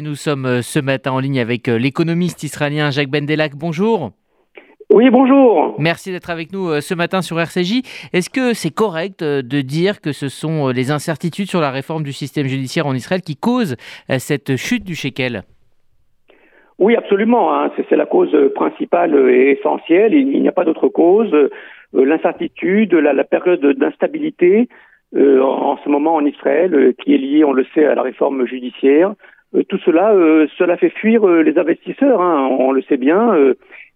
Nous sommes euh, ce matin en ligne avec euh, l'économiste israélien Jacques Bendelak. Bonjour. Oui, bonjour. Merci d'être avec nous euh, ce matin sur RCJ. Est-ce que c'est correct de dire que ce sont les incertitudes sur la réforme du système judiciaire en Israël qui causent cette chute du shekel? Oui, absolument. Hein. C'est la cause principale et essentielle. Il n'y a pas d'autre cause. L'incertitude, la, période d'instabilité en ce moment en Israël, qui est liée, on le sait, à la réforme judiciaire, tout cela, euh, cela fait fuir euh, les investisseurs, hein, on le sait bien.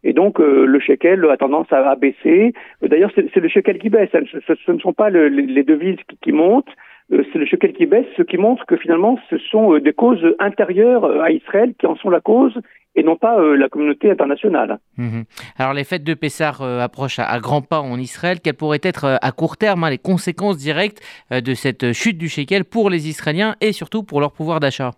Et donc le shekel a tendance à, baisser. D'ailleurs, c'est le shekel qui baisse. Ce, ne sont pas les devises qui, montent. C'est le shekel qui baisse, ce qui montre que finalement, ce sont des causes intérieures à Israël qui en sont la cause et non pas la communauté internationale. Mhm. Alors les fêtes de Pessah approchent à, grands pas en Israël. Quelles pourraient être à court terme hein, les conséquences directes de cette chute du shekel pour les Israéliens et surtout pour leur pouvoir d'achat?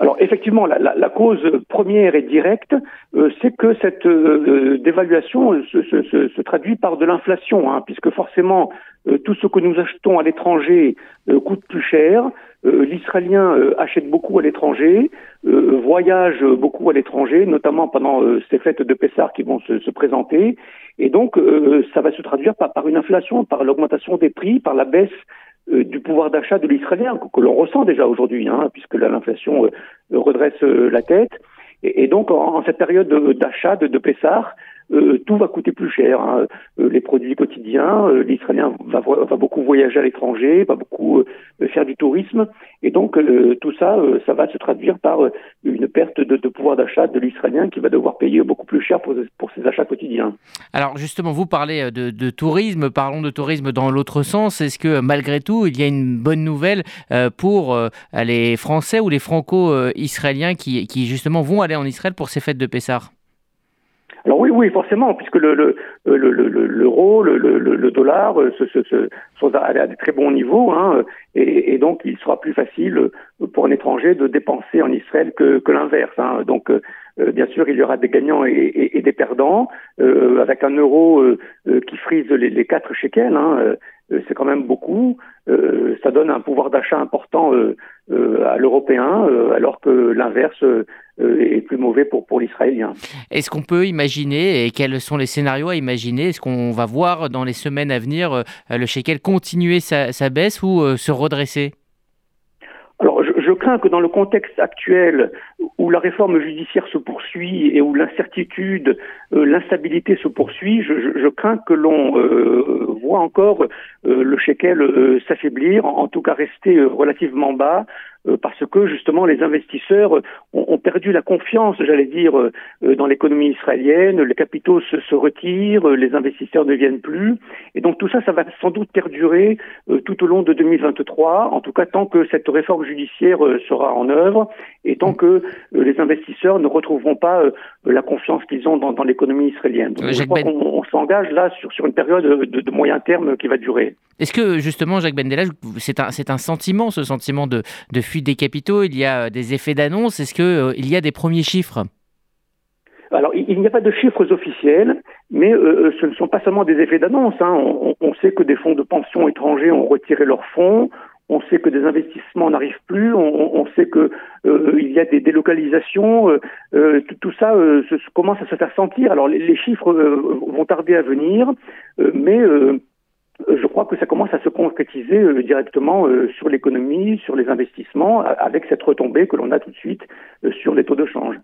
Alors effectivement, la, la, cause première et directe, euh, c'est que cette euh, dévaluation se, se, se, traduit par de l'inflation, hein, puisque forcément euh, tout ce que nous achetons à l'étranger coûte plus cher. L'Israélien achète beaucoup à l'étranger, voyage beaucoup à l'étranger, notamment pendant ces fêtes de Pessah qui vont se, présenter, et donc ça va se traduire par, par une inflation, par l'augmentation des prix, par la baisse euh, du pouvoir d'achat de l'Israélien, que, l'on ressent déjà aujourd'hui, hein, puisque l'inflation euh, redresse euh, la tête. Et, donc, en, cette période d'achat de, de euh, tout va coûter plus cher. Hein. Euh, les produits quotidiens, euh, l'Israélien va, beaucoup voyager à l'étranger, va beaucoup faire du tourisme, et donc tout ça, ça va se traduire par une perte de, pouvoir d'achat de l'Israélien qui va devoir payer beaucoup plus cher pour, ses achats quotidiens. Alors justement, vous parlez de, de tourisme, parlons de tourisme dans l'autre sens. Est-ce que malgré tout, il y a une bonne nouvelle pour les Français ou les Franco-Israéliens qui, qui justement vont aller en Israël pour ces fêtes de Pessah? Alors oui, oui, forcément, puisque le l'euro, le, le, le, le, dollar euh, se, sont à, des très bons niveaux, hein, et, et, donc il sera plus facile pour un étranger de dépenser en Israël que, que l'inverse. Hein. Donc euh, bien sûr, il y aura des gagnants et, et des perdants, euh, avec un euro euh, qui frise les, les quatre shekels. Hein, c'est quand même beaucoup. ça donne un pouvoir d'achat important à l'européen, alors que l'inverse euh, est plus mauvais pour, pour l'Israélien. Est-ce qu'on peut imaginer, et quels sont les scénarios à imaginer, est-ce qu'on va voir dans les semaines à venir euh, le shekel continuer sa, sa baisse ou euh, se redresser? Alors, je, je, crains que dans le contexte actuel où la réforme judiciaire se poursuit et où l'incertitude, l'instabilité se poursuit, je, je, crains que l'on voit encore le shekel s'affaiblir, en, tout cas rester relativement bas, euh, parce que justement les investisseurs ont, perdu la confiance, j'allais dire, euh, dans l'économie israélienne, les capitaux se, se, retirent, les investisseurs ne viennent plus, et donc tout ça, ça va sans doute perdurer euh, tout au long de 2023, en tout cas tant que cette réforme judiciaire sera en œuvre, et tant que les investisseurs ne retrouveront pas la confiance qu'ils ont dans, dans l'économie israélienne. Donc, je crois ben- qu'on s'engage là sur, sur une période de, de, moyen terme qui va durer. Est-ce que justement, Jacques Bendela, c'est un, sentiment, ce sentiment de, de des capitaux, il y a euh, des effets d'annonce? Est-ce qu'il euh, y a des premiers chiffres? Alors, il n'y a pas de chiffres officiels, mais euh, ce ne sont pas seulement des effets d'annonce. Hein. On, sait que des fonds de pension étrangers ont retiré leurs fonds, on sait que des investissements n'arrivent plus, on, sait que il y a des délocalisations, tout, ça commence à se faire sentir. Alors les chiffres vont tarder à venir, mais je crois que ça commence à se concrétiser euh, directement euh, sur l'économie, sur les investissements, avec cette retombée que l'on a tout de suite sur les taux de change.